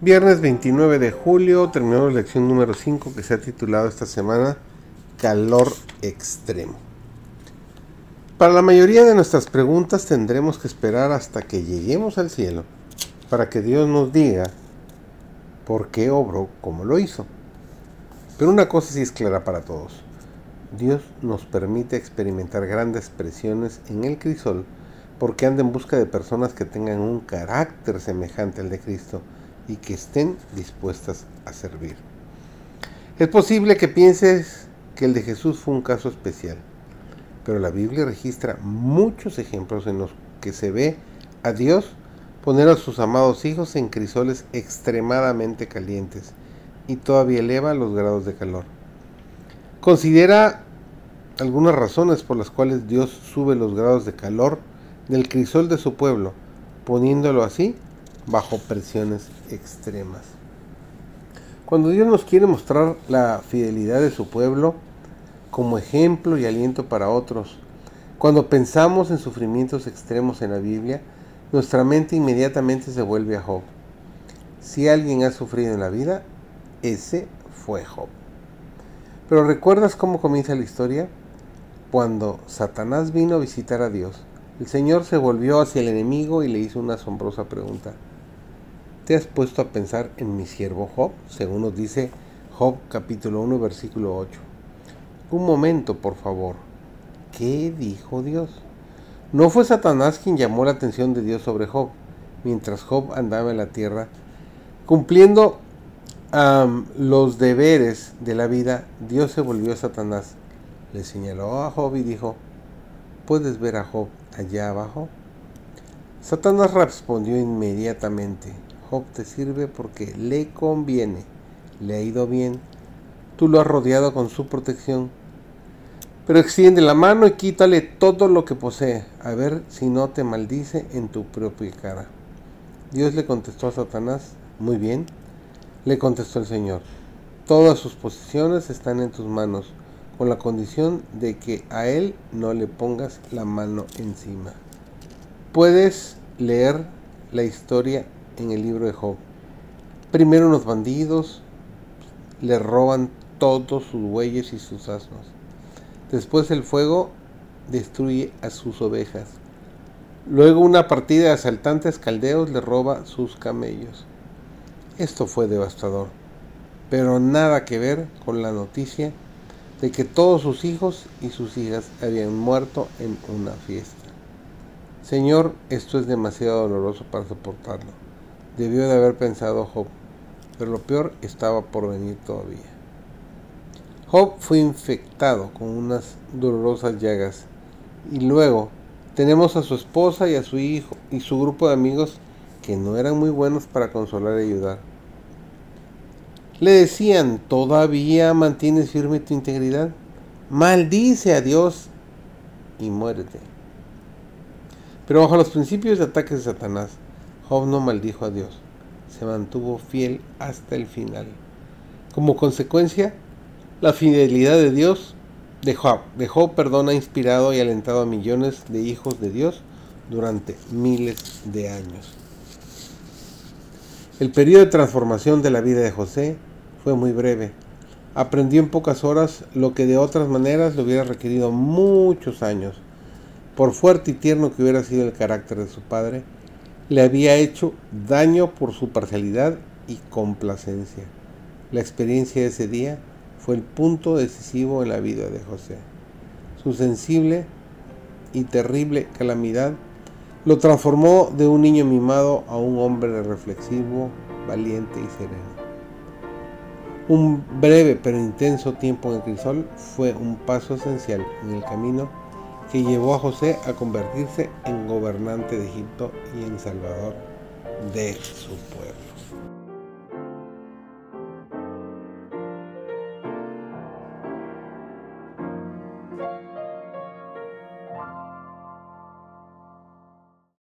Viernes 29 de julio terminamos la lección número 5 que se ha titulado esta semana Calor extremo. Para la mayoría de nuestras preguntas tendremos que esperar hasta que lleguemos al cielo para que Dios nos diga por qué obró como lo hizo. Pero una cosa sí es clara para todos. Dios nos permite experimentar grandes presiones en el crisol porque anda en busca de personas que tengan un carácter semejante al de Cristo y que estén dispuestas a servir. Es posible que pienses que el de Jesús fue un caso especial, pero la Biblia registra muchos ejemplos en los que se ve a Dios poner a sus amados hijos en crisoles extremadamente calientes y todavía eleva los grados de calor. Considera algunas razones por las cuales Dios sube los grados de calor del crisol de su pueblo, poniéndolo así bajo presiones extremas. Cuando Dios nos quiere mostrar la fidelidad de su pueblo como ejemplo y aliento para otros, cuando pensamos en sufrimientos extremos en la Biblia, nuestra mente inmediatamente se vuelve a Job. Si alguien ha sufrido en la vida, ese fue Job. Pero ¿recuerdas cómo comienza la historia? Cuando Satanás vino a visitar a Dios, el Señor se volvió hacia el enemigo y le hizo una asombrosa pregunta. ¿Te has puesto a pensar en mi siervo Job? Según nos dice Job capítulo 1 versículo 8. Un momento, por favor. ¿Qué dijo Dios? No fue Satanás quien llamó la atención de Dios sobre Job, mientras Job andaba en la tierra, cumpliendo los deberes de la vida, Dios se volvió a Satanás. Le señaló a Job y dijo, ¿puedes ver a Job allá abajo? Satanás respondió inmediatamente, Job te sirve porque le conviene, le ha ido bien, tú lo has rodeado con su protección. Pero extiende la mano y quítale todo lo que posee, a ver si no te maldice en tu propia cara. Dios le contestó a Satanás, muy bien, le contestó el Señor, todas sus posiciones están en tus manos, con la condición de que a él no le pongas la mano encima. Puedes leer la historia en el libro de Job. Primero unos bandidos le roban todos sus bueyes y sus asnos. Después el fuego destruye a sus ovejas. Luego una partida de asaltantes caldeos le roba sus camellos. Esto fue devastador, pero nada que ver con la noticia de que todos sus hijos y sus hijas habían muerto en una fiesta. Señor, esto es demasiado doloroso para soportarlo debió de haber pensado Job, pero lo peor estaba por venir todavía. Job fue infectado con unas dolorosas llagas y luego tenemos a su esposa y a su hijo y su grupo de amigos que no eran muy buenos para consolar y ayudar. Le decían, ¿todavía mantienes firme tu integridad? Maldice a Dios y muérete. Pero bajo los principios de ataques de Satanás, Job no maldijo a Dios, se mantuvo fiel hasta el final. Como consecuencia, la fidelidad de Dios de Job, de Job perdona, inspirado y alentado a millones de hijos de Dios durante miles de años. El periodo de transformación de la vida de José fue muy breve. Aprendió en pocas horas lo que de otras maneras le hubiera requerido muchos años. Por fuerte y tierno que hubiera sido el carácter de su padre, le había hecho daño por su parcialidad y complacencia. La experiencia de ese día fue el punto decisivo en la vida de José. Su sensible y terrible calamidad lo transformó de un niño mimado a un hombre reflexivo, valiente y sereno. Un breve pero intenso tiempo en el crisol fue un paso esencial en el camino que llevó a José a convertirse en gobernante de Egipto y en salvador de su pueblo.